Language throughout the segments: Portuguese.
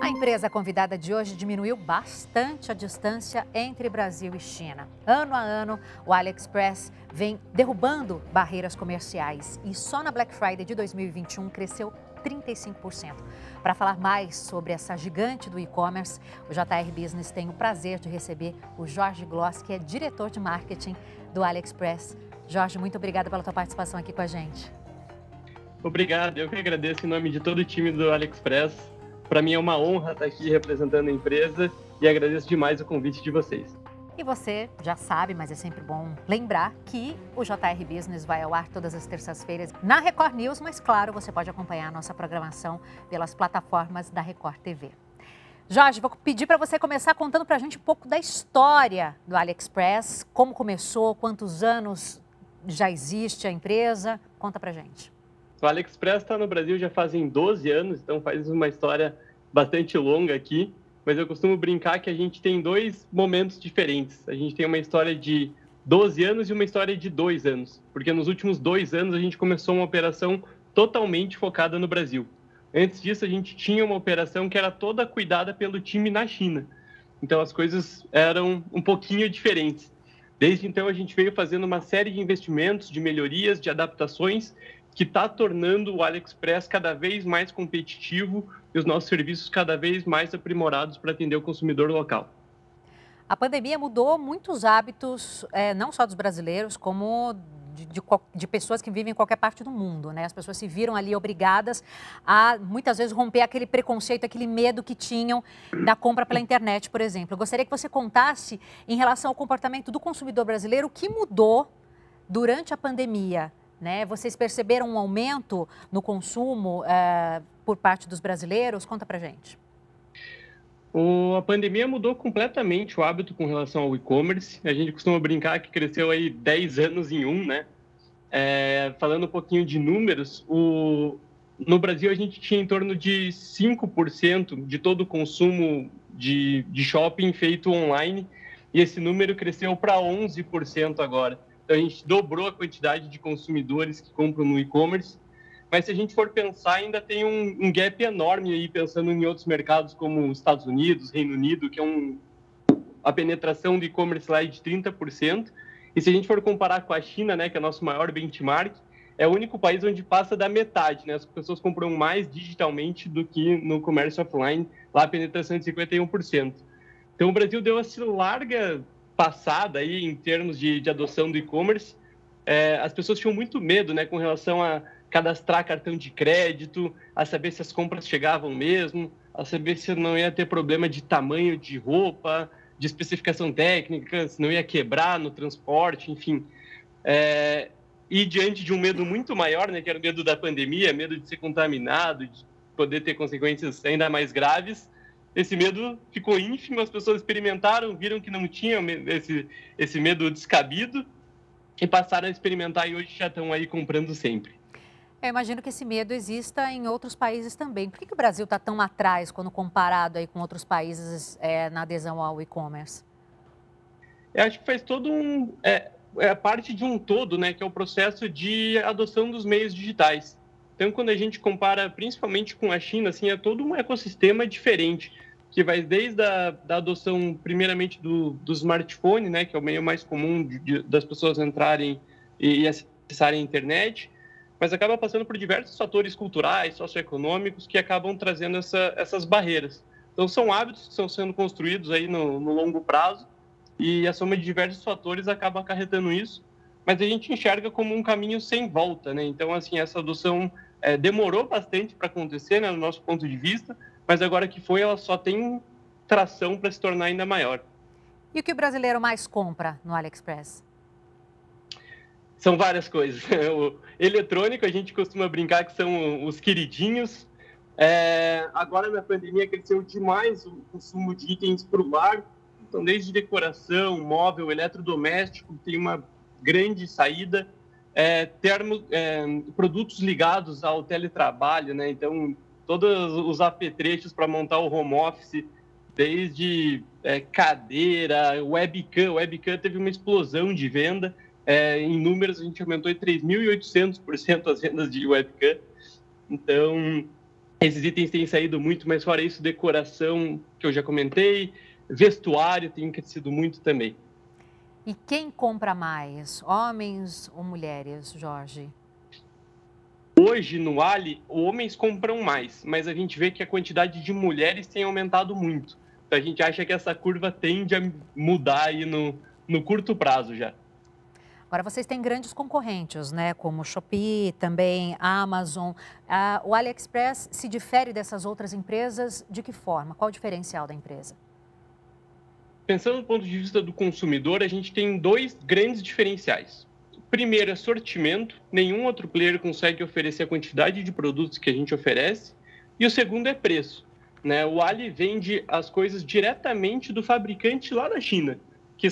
A empresa convidada de hoje diminuiu bastante a distância entre Brasil e China. Ano a ano, o AliExpress vem derrubando barreiras comerciais e só na Black Friday de 2021 cresceu 35%. Para falar mais sobre essa gigante do e-commerce, o JR Business tem o prazer de receber o Jorge Gloss, que é diretor de marketing do AliExpress. Jorge, muito obrigada pela tua participação aqui com a gente. Obrigado, eu que agradeço em nome de todo o time do AliExpress. Para mim é uma honra estar aqui representando a empresa e agradeço demais o convite de vocês. E você já sabe, mas é sempre bom lembrar que o JR Business vai ao ar todas as terças-feiras na Record News, mas claro, você pode acompanhar a nossa programação pelas plataformas da Record TV. Jorge, vou pedir para você começar contando para a gente um pouco da história do AliExpress, como começou, quantos anos já existe a empresa. Conta para gente. O AliExpress está no Brasil já fazem 12 anos, então faz uma história bastante longa aqui mas eu costumo brincar que a gente tem dois momentos diferentes. A gente tem uma história de 12 anos e uma história de dois anos, porque nos últimos dois anos a gente começou uma operação totalmente focada no Brasil. Antes disso, a gente tinha uma operação que era toda cuidada pelo time na China. Então as coisas eram um pouquinho diferentes. Desde então, a gente veio fazendo uma série de investimentos, de melhorias, de adaptações, que está tornando o AliExpress cada vez mais competitivo e os nossos serviços cada vez mais aprimorados para atender o consumidor local. A pandemia mudou muitos hábitos, é, não só dos brasileiros, como de, de, de, pessoas que vivem em qualquer parte do mundo, né? As pessoas se viram ali obrigadas a, muitas vezes, romper aquele preconceito, aquele medo que tinham da compra pela internet, por exemplo. Eu gostaria que você contasse, em relação ao comportamento do consumidor brasileiro, o que mudou durante a pandemia, né? Vocês perceberam um aumento no consumo é, por parte dos brasileiros? Conta para gente. O, a pandemia mudou completamente o hábito com relação ao e-commerce. A gente costuma brincar que cresceu aí 10 anos em um, né? É, falando um pouquinho de números, o, no Brasil a gente tinha em torno de 5% de todo o consumo de, de shopping feito online e esse número cresceu para 11% agora. Então a gente dobrou a quantidade de consumidores que compram no e-commerce mas se a gente for pensar, ainda tem um, um gap enorme aí, pensando em outros mercados como Estados Unidos, Reino Unido, que é um, a penetração do e-commerce lá é de 30%. E se a gente for comparar com a China, né, que é o nosso maior benchmark, é o único país onde passa da metade, né? As pessoas compram mais digitalmente do que no comércio offline, lá a penetração é de 51%. Então o Brasil deu essa larga passada aí em termos de, de adoção do e-commerce. É, as pessoas tinham muito medo, né, com relação a cadastrar cartão de crédito, a saber se as compras chegavam mesmo, a saber se não ia ter problema de tamanho de roupa, de especificação técnica, se não ia quebrar no transporte, enfim. É, e diante de um medo muito maior, né, que era o medo da pandemia, medo de ser contaminado, de poder ter consequências ainda mais graves, esse medo ficou ínfimo, as pessoas experimentaram, viram que não tinham esse, esse medo descabido e passaram a experimentar e hoje já estão aí comprando sempre. Eu imagino que esse medo exista em outros países também. Por que, que o Brasil está tão atrás quando comparado aí com outros países é, na adesão ao e-commerce? Eu acho que faz todo um. É, é parte de um todo, né? Que é o processo de adoção dos meios digitais. Então, quando a gente compara principalmente com a China, assim, é todo um ecossistema diferente, que vai desde a da adoção, primeiramente, do, do smartphone, né? Que é o meio mais comum de, de, das pessoas entrarem e, e acessarem a internet mas acaba passando por diversos fatores culturais, socioeconômicos, que acabam trazendo essa, essas barreiras. Então, são hábitos que estão sendo construídos aí no, no, longo prazo, e a soma de diversos fatores acaba acarretando isso, mas a gente enxerga como um caminho sem volta, né? Então, assim, essa adoção é, demorou bastante para acontecer, né, no nosso ponto de vista, mas agora que foi, ela só tem tração para se tornar ainda maior. E o que o brasileiro mais compra no AliExpress? São várias coisas. O eletrônico, a gente costuma brincar que são os queridinhos. É, agora, na pandemia, cresceu demais o consumo de itens para o lar. Então, desde decoração, móvel, eletrodoméstico, tem uma grande saída. É, termos, é, produtos ligados ao teletrabalho, né? Então, todos os apetrechos para montar o home office, desde é, cadeira, webcam. Webcam teve uma explosão de venda. É, em números, a gente aumentou em 3.800% as vendas de webcam. Então, Esses itens têm saído muito, mas fora isso, decoração, que eu já comentei, vestuário tem crescido muito também. E quem compra mais, homens ou mulheres, Jorge? Hoje, no Ali, homens compram mais, mas a gente vê que a quantidade de mulheres tem aumentado muito. Então, a gente acha que essa curva tende a mudar aí no, no curto prazo já. Agora, vocês têm grandes concorrentes, né? Como Shopee, também Amazon. Ah, o AliExpress se difere dessas outras empresas de que forma? Qual o diferencial da empresa? Pensando do ponto de vista do consumidor, a gente tem dois grandes diferenciais. Primeiro é sortimento, nenhum outro player consegue oferecer a quantidade de produtos que a gente oferece. E o segundo é preço. Né? O Ali vende as coisas diretamente do fabricante lá da China, que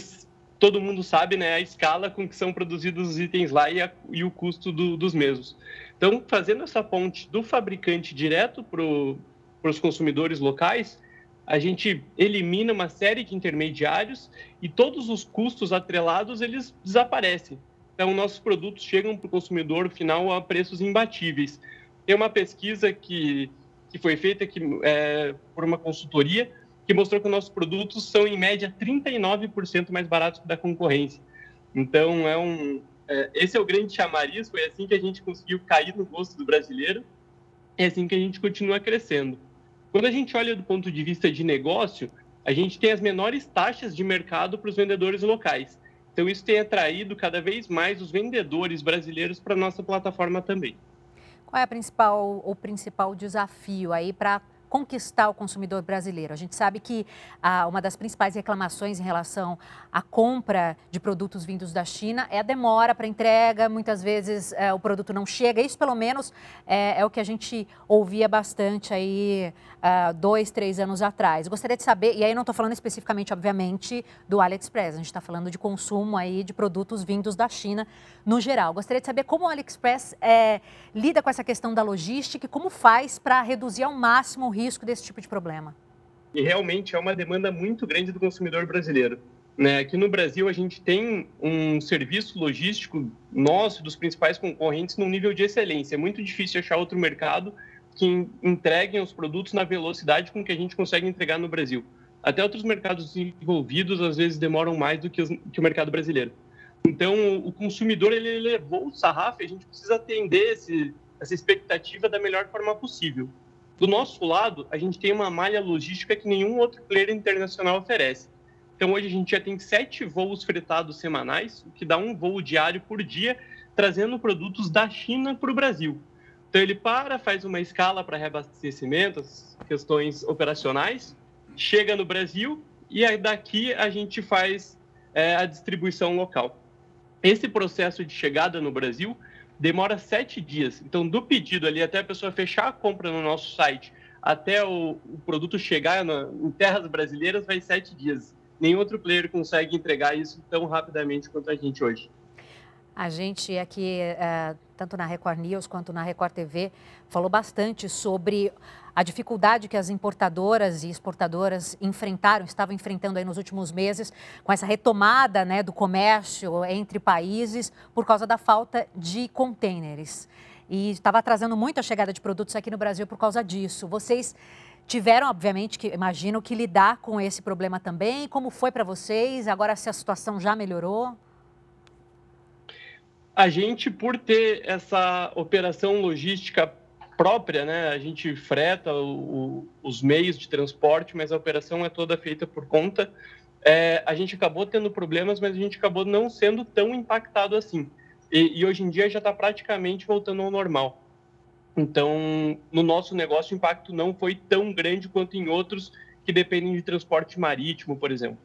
todo mundo sabe né, a escala com que são produzidos os itens lá e, a, e o custo do, dos mesmos. Então, fazendo essa ponte do fabricante direto para os consumidores locais, a gente elimina uma série de intermediários e todos os custos atrelados eles desaparecem. Então, nossos produtos chegam para o consumidor final a preços imbatíveis. Tem uma pesquisa que, que foi feita aqui, é, por uma consultoria que mostrou que nossos produtos são, em média, 39% mais baratos que da concorrência. Então, é um, é, esse é o grande chamariz, foi assim que a gente conseguiu cair no gosto do brasileiro, é assim que a gente continua crescendo. Quando a gente olha do ponto de vista de negócio, a gente tem as menores taxas de mercado para os vendedores locais. Então, isso tem atraído cada vez mais os vendedores brasileiros para a nossa plataforma também. Qual é a principal, o principal desafio aí para conquistar o consumidor brasileiro. A gente sabe que ah, uma das principais reclamações em relação à compra de produtos vindos da China é a demora para entrega, muitas vezes eh, o produto não chega. Isso, pelo menos, é, é o que a gente ouvia bastante aí ah, dois, três anos atrás. Gostaria de saber, e aí não estou falando especificamente, obviamente, do AliExpress, a gente está falando de consumo aí de produtos vindos da China no geral. Gostaria de saber como o AliExpress é, lida com essa questão da logística e como faz para reduzir ao máximo o risco desse tipo de problema. E realmente é uma demanda muito grande do consumidor brasileiro. Né? Aqui no Brasil, a gente tem um serviço logístico nosso, dos principais concorrentes, num nível de excelência. É muito difícil achar outro mercado que entreguem os produtos na velocidade com que a gente consegue entregar no Brasil. Até outros mercados desenvolvidos, às vezes, demoram mais do que, os, que o mercado brasileiro. Então, o consumidor ele elevou o sarrafo e a gente precisa atender esse, essa expectativa da melhor forma possível. Do nosso lado, a gente tem uma malha logística que nenhum outro player internacional oferece. Então, hoje a gente já tem sete voos fretados semanais, o que dá um voo diário por dia, trazendo produtos da China para o Brasil. Então, ele para, faz uma escala para reabastecimento, as questões operacionais, chega no Brasil e daqui a gente faz é, a distribuição local. Esse processo de chegada no Brasil demora sete dias. Então, do pedido ali até a pessoa fechar a compra no nosso site, até o, o produto chegar na, em terras brasileiras, vai sete dias. Nenhum outro player consegue entregar isso tão rapidamente quanto a gente hoje. A gente aqui, é, tanto na Record News quanto na Record TV, falou bastante sobre a dificuldade que as importadoras e exportadoras enfrentaram, estavam enfrentando aí nos últimos meses, com essa retomada né, do comércio entre países por causa da falta de contêineres. E estava atrasando muito a chegada de produtos aqui no Brasil por causa disso. Vocês tiveram, obviamente, que imagino que lidar com esse problema também. Como foi para vocês? Agora se a situação já melhorou? A gente, por ter essa operação logística própria, né, a gente freta o, o, os meios de transporte, mas a operação é toda feita por conta. É, a gente acabou tendo problemas, mas a gente acabou não sendo tão impactado assim. E, e hoje em dia já está praticamente voltando ao normal. Então, no nosso negócio, o impacto não foi tão grande quanto em outros que dependem de transporte marítimo, por exemplo.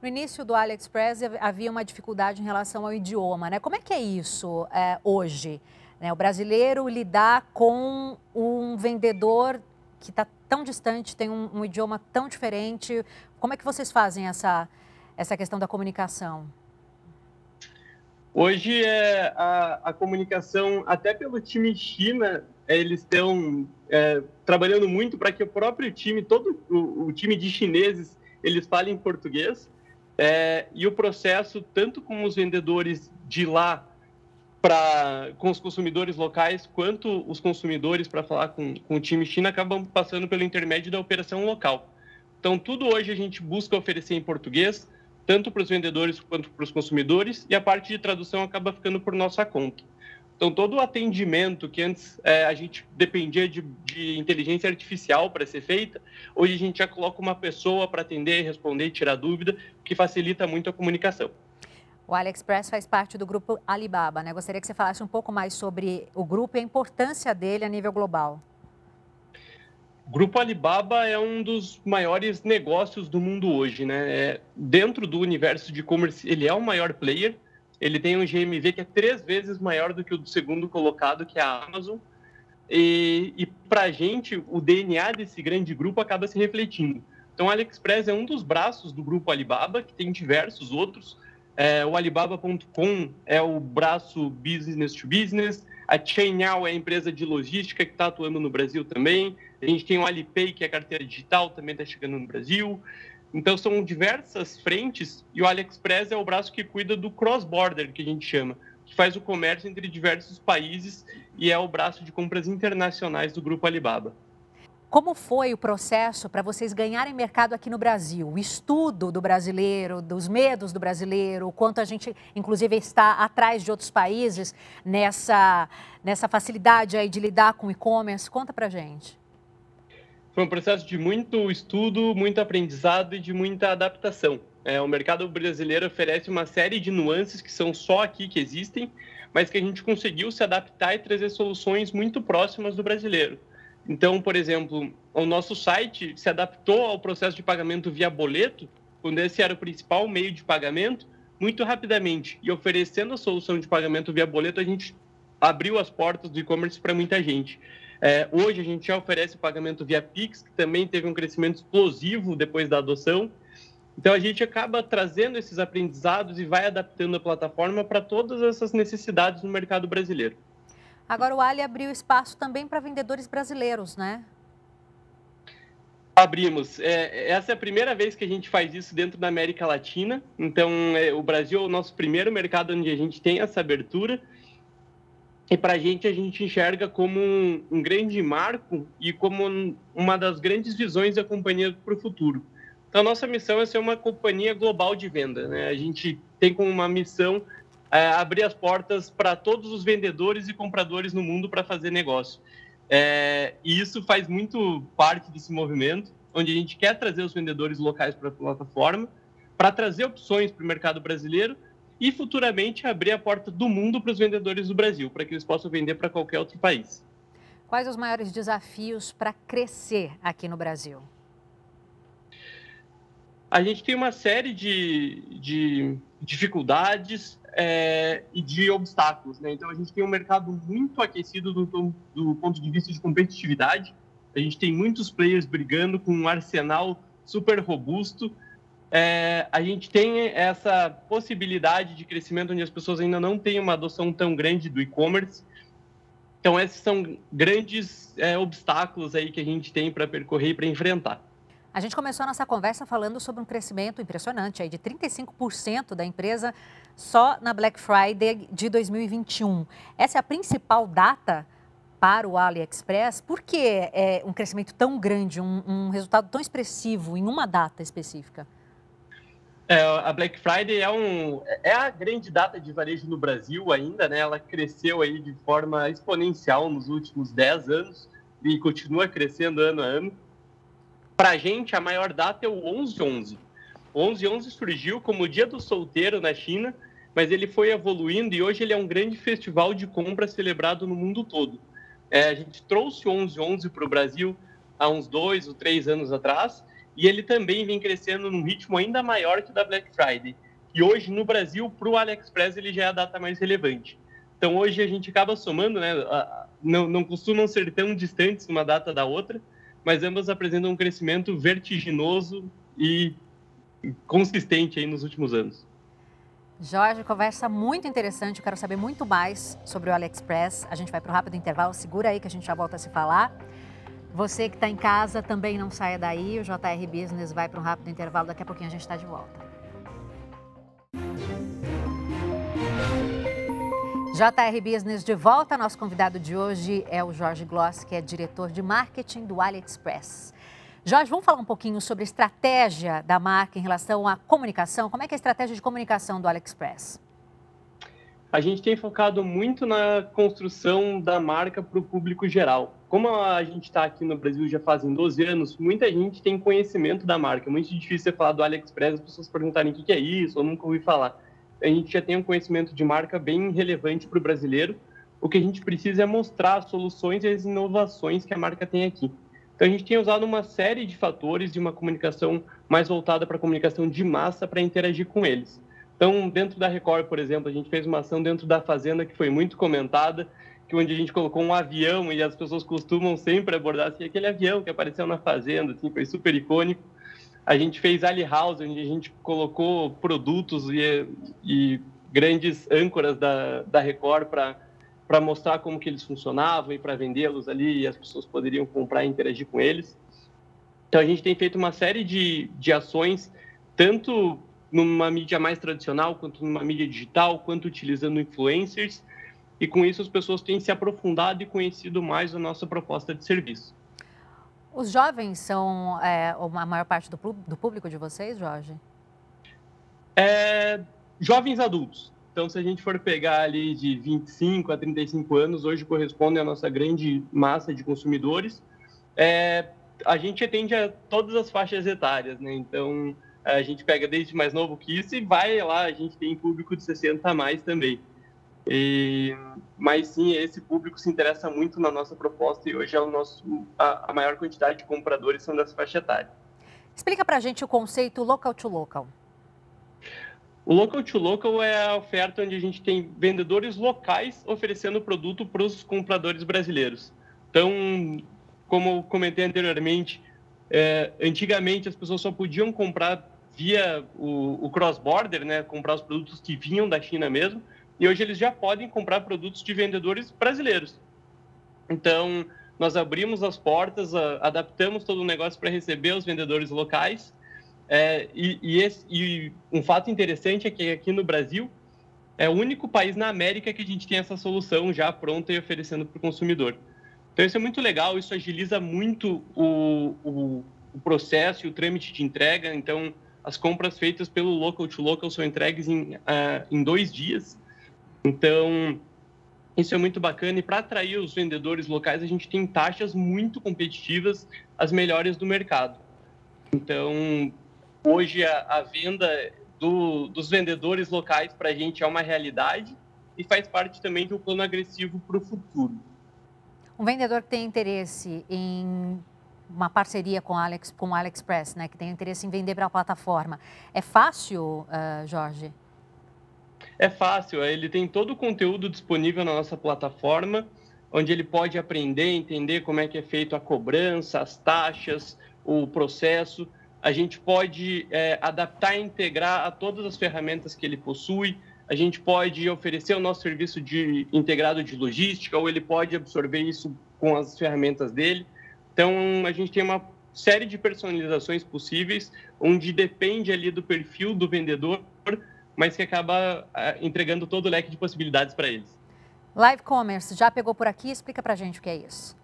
No início do AliExpress havia uma dificuldade em relação ao idioma, né? Como é que é isso é, hoje? Né? O brasileiro lidar com um vendedor que está tão distante, tem um, um, idioma tão diferente. Como é que vocês fazem essa, essa questão da comunicação? Hoje é a, a comunicação, até pelo time China, eles estão é, trabalhando muito para que o próprio time, todo o, o time de chineses, eles falem português é, e o processo, tanto com os vendedores de lá, para com os consumidores locais, quanto os consumidores para falar com, com o time China acabam passando pelo intermédio da operação local. Então, tudo hoje a gente busca oferecer em português, tanto para os vendedores quanto para os consumidores, e a parte de tradução acaba ficando por nossa conta. Então, todo o atendimento que antes é, a gente dependia de, de inteligência artificial para ser feita, hoje a gente já coloca uma pessoa para atender, responder tirar dúvida, que facilita muito a comunicação. O AliExpress faz parte do grupo Alibaba, né? Gostaria que você falasse um pouco mais sobre o grupo e a importância dele a nível global. O Grupo Alibaba é um dos maiores negócios do mundo hoje, né? É, dentro do universo de e-commerce, ele é o maior player. Ele tem um GMV que é três vezes maior do que o do segundo colocado, que é a Amazon. E, e para a gente, o DNA desse grande grupo acaba se refletindo. Então, o AliExpress é um dos braços do grupo Alibaba, que tem diversos outros. É, o Alibaba.com é o braço business to business. A Chainal é a empresa de logística que está atuando no Brasil também. A gente tem o Alipay, que é a carteira digital, também está chegando no Brasil. Então, são diversas frentes e o AliExpress é o braço que cuida do cross-border, que a gente chama, que faz o comércio entre diversos países e é o braço de compras internacionais do grupo Alibaba. Como foi o processo para vocês ganharem mercado aqui no Brasil? O estudo do brasileiro, dos medos do brasileiro, o quanto a gente, inclusive, está atrás de outros países nessa, nessa facilidade aí de lidar com e-commerce? Conta para gente. Foi um processo de muito estudo, muito aprendizado e de muita adaptação. É, o mercado brasileiro oferece uma série de nuances que são só aqui que existem, mas que a gente conseguiu se adaptar e trazer soluções muito próximas do brasileiro. Então, por exemplo, o nosso site se adaptou ao processo de pagamento via boleto, quando esse era o principal meio de pagamento, muito rapidamente. E oferecendo a solução de pagamento via boleto, a gente abriu as portas do e-commerce para muita gente. É, hoje a gente já oferece pagamento via Pix, que também teve um crescimento explosivo depois da adoção. Então a gente acaba trazendo esses aprendizados e vai adaptando a plataforma para todas essas necessidades no mercado brasileiro. Agora o Ali abriu espaço também para vendedores brasileiros, né? Abrimos. É, essa é a primeira vez que a gente faz isso dentro da América Latina. Então, é, o Brasil é o nosso primeiro mercado onde a gente tem essa abertura. E para a gente, a gente enxerga como um, um, grande marco e como uma das grandes visões da companhia para o futuro. Então, a nossa missão é ser uma companhia global de venda. Né? A gente tem como uma missão é, abrir as portas para todos os vendedores e compradores no mundo para fazer negócio. É, e isso faz muito parte desse movimento, onde a gente quer trazer os vendedores locais para a plataforma, para trazer opções para o mercado brasileiro e futuramente abrir a porta do mundo para os vendedores do Brasil, para que eles possam vender para qualquer outro país. Quais os maiores desafios para crescer aqui no Brasil? A gente tem uma série de, de dificuldades é, e de obstáculos. Né? Então, a gente tem um mercado muito aquecido do, do, ponto de vista de competitividade. A gente tem muitos players brigando com um arsenal super robusto. É, a gente tem essa possibilidade de crescimento onde as pessoas ainda não têm uma adoção tão grande do e-commerce. Então, esses são grandes é, obstáculos aí que a gente tem para percorrer e para enfrentar. A gente começou a nossa conversa falando sobre um crescimento impressionante aí de 35% da empresa só na Black Friday de 2021. Essa é a principal data para o AliExpress. Por que é um crescimento tão grande, um, um resultado tão expressivo em uma data específica? É, a Black Friday é, um, é a grande data de varejo no Brasil ainda, né? Ela cresceu aí de forma exponencial nos últimos 10 anos e continua crescendo ano a ano. Para a gente, a maior data é o 11-11. O 11-11 surgiu como o Dia do Solteiro na China, mas ele foi evoluindo e hoje ele é um grande festival de compra celebrado no mundo todo. É, a gente trouxe o 11-11 para o Brasil há uns dois ou três anos atrás e ele também vem crescendo num ritmo ainda maior que o da Black Friday. E hoje, no Brasil, para o AliExpress, ele já é a data mais relevante. Então, hoje a gente acaba somando, né? Não, não costumam ser tão distantes uma data da outra, mas ambas apresentam um crescimento vertiginoso e consistente aí nos últimos anos. Jorge, conversa muito interessante. Eu quero saber muito mais sobre o AliExpress. A gente vai para o rápido intervalo. Segura aí que a gente já volta a se falar. Você que está em casa também não saia daí. O JR Business vai para um rápido intervalo. Daqui a pouquinho a gente está de volta. JR Business de volta. Nosso convidado de hoje é o Jorge Gloss, que é diretor de marketing do AliExpress. Jorge, vamos falar um pouquinho sobre a estratégia da marca em relação à comunicação. Como é que é a estratégia de comunicação do AliExpress? A gente tem focado muito na construção da marca para o público geral. Como a gente está aqui no Brasil já fazem 12 anos, muita gente tem conhecimento da marca. É muito difícil você falar do AliExpress, as pessoas perguntarem o que é isso, ou nunca ouvi falar a gente já tem um conhecimento de marca bem relevante para o brasileiro. O que a gente precisa é mostrar as soluções e as inovações que a marca tem aqui. Então, a gente tem usado uma série de fatores de uma comunicação mais voltada para a comunicação de massa para interagir com eles. Então, dentro da Record, por exemplo, a gente fez uma ação dentro da Fazenda que foi muito comentada, que onde a gente colocou um avião e as pessoas costumam sempre abordar assim, aquele avião que apareceu na Fazenda, assim, foi super icônico. A gente fez Ali House, onde a gente colocou produtos e, e grandes âncoras da, da Record para mostrar como que eles funcionavam e para vendê-los ali e as pessoas poderiam comprar e interagir com eles. Então a gente tem feito uma série de, de ações, tanto numa mídia mais tradicional, quanto numa mídia digital, quanto utilizando influencers, e com isso as pessoas têm se aprofundado e conhecido mais a nossa proposta de serviço. Os jovens são é, a maior parte do, do público de vocês, Jorge? É, jovens adultos. Então, se a gente for pegar ali de 25 a 35 anos, hoje corresponde à nossa grande massa de consumidores. É, a gente atende a todas as faixas etárias, né? Então, a gente pega desde mais novo que isso e vai lá, a gente tem público de 60 a mais também. E, mas sim, esse público se interessa muito na nossa proposta e hoje é o nosso, a, a maior quantidade de compradores são dessa faixa etária. Explica para a gente o conceito local to local. O local to local é a oferta onde a gente tem vendedores locais oferecendo produto para os compradores brasileiros. Então, como comentei anteriormente, é, antigamente as pessoas só podiam comprar via o, o cross-border, né, comprar os produtos que vinham da China mesmo, e hoje eles já podem comprar produtos de vendedores brasileiros. Então, nós abrimos as portas, adaptamos todo o negócio para receber os vendedores locais. É, e, e, esse, e, um fato interessante é que aqui no Brasil é o único país na América que a gente tem essa solução já pronta e oferecendo para o consumidor. Então, isso é muito legal, isso agiliza muito o, o, o processo e o trâmite de entrega. Então, as compras feitas pelo local to local são entregues em, uh, em dois dias. Então, isso é muito bacana. E para atrair os vendedores locais, a gente tem taxas muito competitivas, as melhores do mercado. Então, hoje a, a venda do, dos vendedores locais para a gente é uma realidade e faz parte também do plano agressivo para o futuro. Um vendedor que tem interesse em uma parceria com, Alex, com o AliExpress, né, que tem interesse em vender para a plataforma, é fácil, uh, Jorge? É fácil, é, ele tem todo o conteúdo disponível na nossa plataforma, onde ele pode aprender, entender como é que é feito a cobrança, as taxas, o processo. A gente pode é, adaptar e integrar a todas as ferramentas que ele possui. A gente pode oferecer o nosso serviço de integrado de logística, ou ele pode absorver isso com as ferramentas dele. Então, a gente tem uma série de personalizações possíveis, onde depende ali do perfil do vendedor mas que acaba é, entregando todo o leque de possibilidades para eles. Live Commerce, já pegou por aqui? Explica para a gente o que é isso.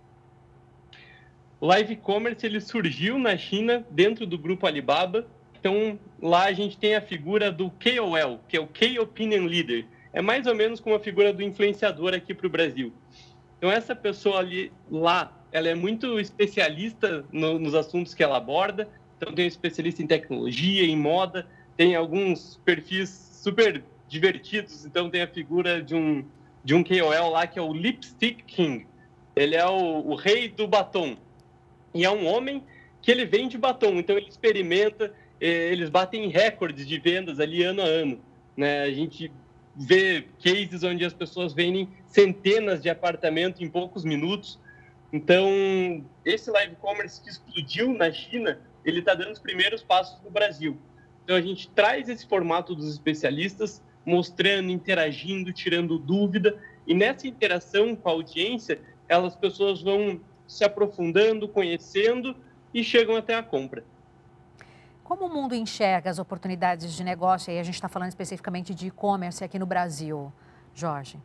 Live Commerce ele surgiu na China dentro do grupo Alibaba. Então lá a gente tem a figura do KOL, que é o Key Opinion Leader. É mais ou menos como a figura do influenciador aqui para o Brasil. Então essa pessoa ali lá, ela é muito especialista no, nos assuntos que ela aborda. Então tem um especialista em tecnologia, em moda, tem alguns perfis super divertidos. Então tem a figura de um de um KOL lá que é o Lipstick King. Ele é o, o rei do batom. E é um homem que ele vende batom, então ele experimenta, eh, eles batem recordes de vendas ali ano a ano. Né? A gente vê cases onde as pessoas vendem centenas de apartamentos em poucos minutos. Então, esse live commerce que explodiu na China, ele está dando os primeiros passos no Brasil. Então a gente traz esse formato dos especialistas, mostrando, interagindo, tirando dúvida, e nessa interação com a audiência, elas pessoas vão se aprofundando, conhecendo e chegam até a compra. Como o mundo enxerga as oportunidades de negócio? E a gente está falando especificamente de e-commerce aqui no Brasil, Jorge.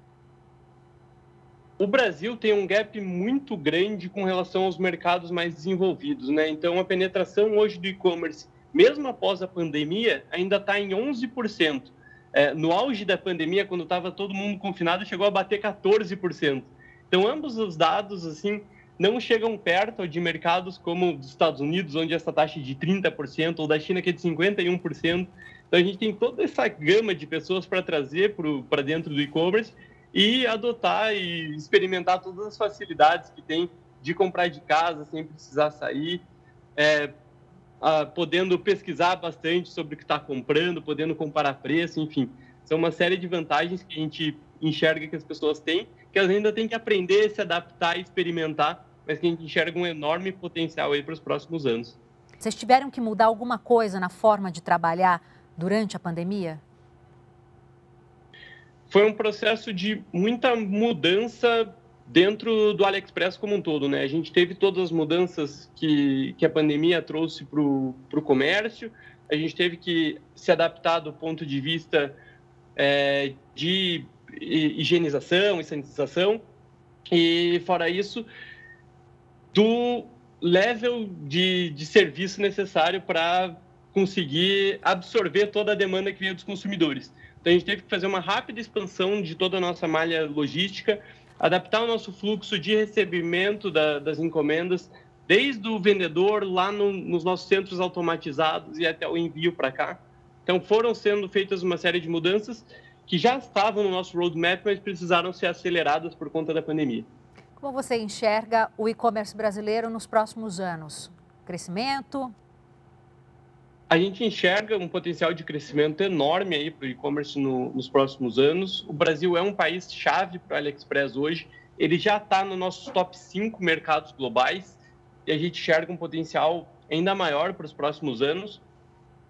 o Brasil tem um gap muito grande com relação aos mercados mais desenvolvidos, né? Então, a penetração hoje do e-commerce, mesmo após a pandemia, ainda está em 11%. É, no auge da pandemia, quando estava todo mundo confinado, chegou a bater 14%. Então, ambos os dados, assim, não chegam perto de mercados como dos Estados Unidos, onde essa taxa é de 30%, ou da China, que é de 51%. Então, a gente tem toda essa gama de pessoas para trazer para dentro do e-commerce e adotar e experimentar todas as facilidades que tem de comprar de casa sem precisar sair, é, a, podendo pesquisar bastante sobre o que está comprando, podendo comparar preço, enfim. São uma série de vantagens que a gente enxerga que as pessoas têm, que elas ainda têm que aprender, se adaptar e experimentar, mas que a gente enxerga um enorme potencial aí para os próximos anos. Vocês tiveram que mudar alguma coisa na forma de trabalhar durante a pandemia? foi um processo de muita mudança dentro do AliExpress como um todo, né? A gente teve todas as mudanças que, que a pandemia trouxe para o comércio, a gente teve que se adaptar do ponto de vista é, de higienização e sanitização, e fora isso, do level de, de serviço necessário para conseguir absorver toda a demanda que vinha dos consumidores. Então, a gente teve que fazer uma rápida expansão de toda a nossa malha logística, adaptar o nosso fluxo de recebimento da, das encomendas, desde o vendedor lá no, nos nossos centros automatizados e até o envio para cá. Então, foram sendo feitas uma série de mudanças que já estavam no nosso roadmap, mas precisaram ser aceleradas por conta da pandemia. Como você enxerga o e-commerce brasileiro nos próximos anos? Crescimento, a gente enxerga um potencial de crescimento enorme aí para o e-commerce no, nos próximos anos. O Brasil é um país chave para o AliExpress hoje. Ele já está no nossos top 5 mercados globais e a gente enxerga um potencial ainda maior para os próximos anos.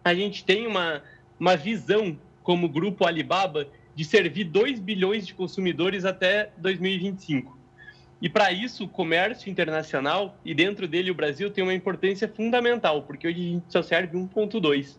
A gente tem uma, uma visão como grupo Alibaba de servir 2 bilhões de consumidores até 2025. E para isso, o comércio internacional, e dentro dele o Brasil, tem uma importância fundamental, porque hoje a gente só serve 1,2.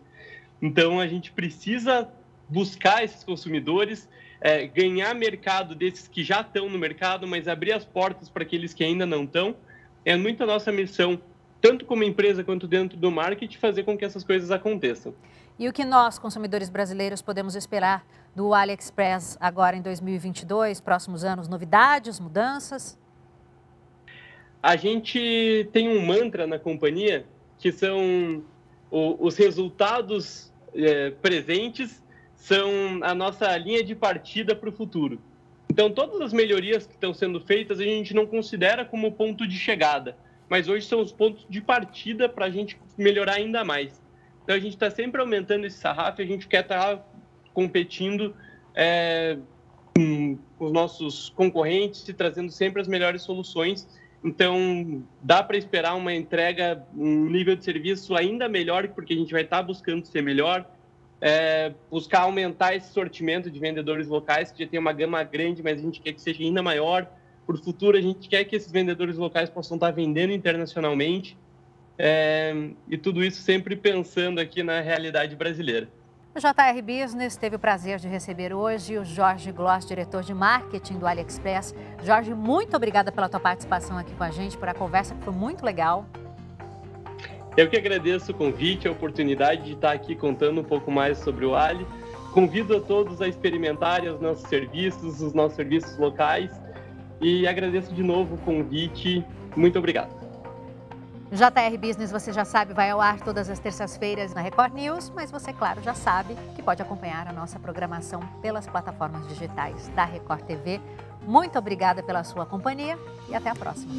Então, a gente precisa buscar esses consumidores, é, ganhar mercado desses que já estão no mercado, mas abrir as portas para aqueles que ainda não estão. É muita nossa missão, tanto como empresa quanto dentro do marketing, fazer com que essas coisas aconteçam. E o que nós, consumidores brasileiros, podemos esperar do AliExpress agora em 2022, próximos anos? Novidades, mudanças? A gente tem um mantra na companhia que são o, os resultados é, presentes são a nossa linha de partida para o futuro. Então, todas as melhorias que estão sendo feitas a gente não considera como ponto de chegada, mas hoje são os pontos de partida para a gente melhorar ainda mais. Então, a gente está sempre aumentando esse sarrafo a gente quer estar tá competindo é, com os nossos concorrentes e trazendo sempre as melhores soluções então, dá para esperar uma entrega, um nível de serviço ainda melhor, porque a gente vai estar tá buscando ser melhor, é, buscar aumentar esse sortimento de vendedores locais, que já tem uma gama grande, mas a gente quer que seja ainda maior. Para o futuro, a gente quer que esses vendedores locais possam estar tá vendendo internacionalmente. É, e tudo isso sempre pensando aqui na realidade brasileira. O JR Business teve o prazer de receber hoje o Jorge Gloss, diretor de marketing do AliExpress. Jorge, muito obrigada pela tua participação aqui com a gente, por a conversa que foi muito legal. Eu que agradeço o convite, a oportunidade de estar aqui contando um pouco mais sobre o Ali. Convido a todos a experimentarem os nossos serviços, os nossos serviços locais e agradeço de novo o convite. Muito obrigado. JR Business, você já sabe, vai ao ar todas as terças-feiras na Record News, mas você, claro, já sabe que pode acompanhar a nossa programação pelas plataformas digitais da Record TV. Muito obrigada pela sua companhia e até a próxima.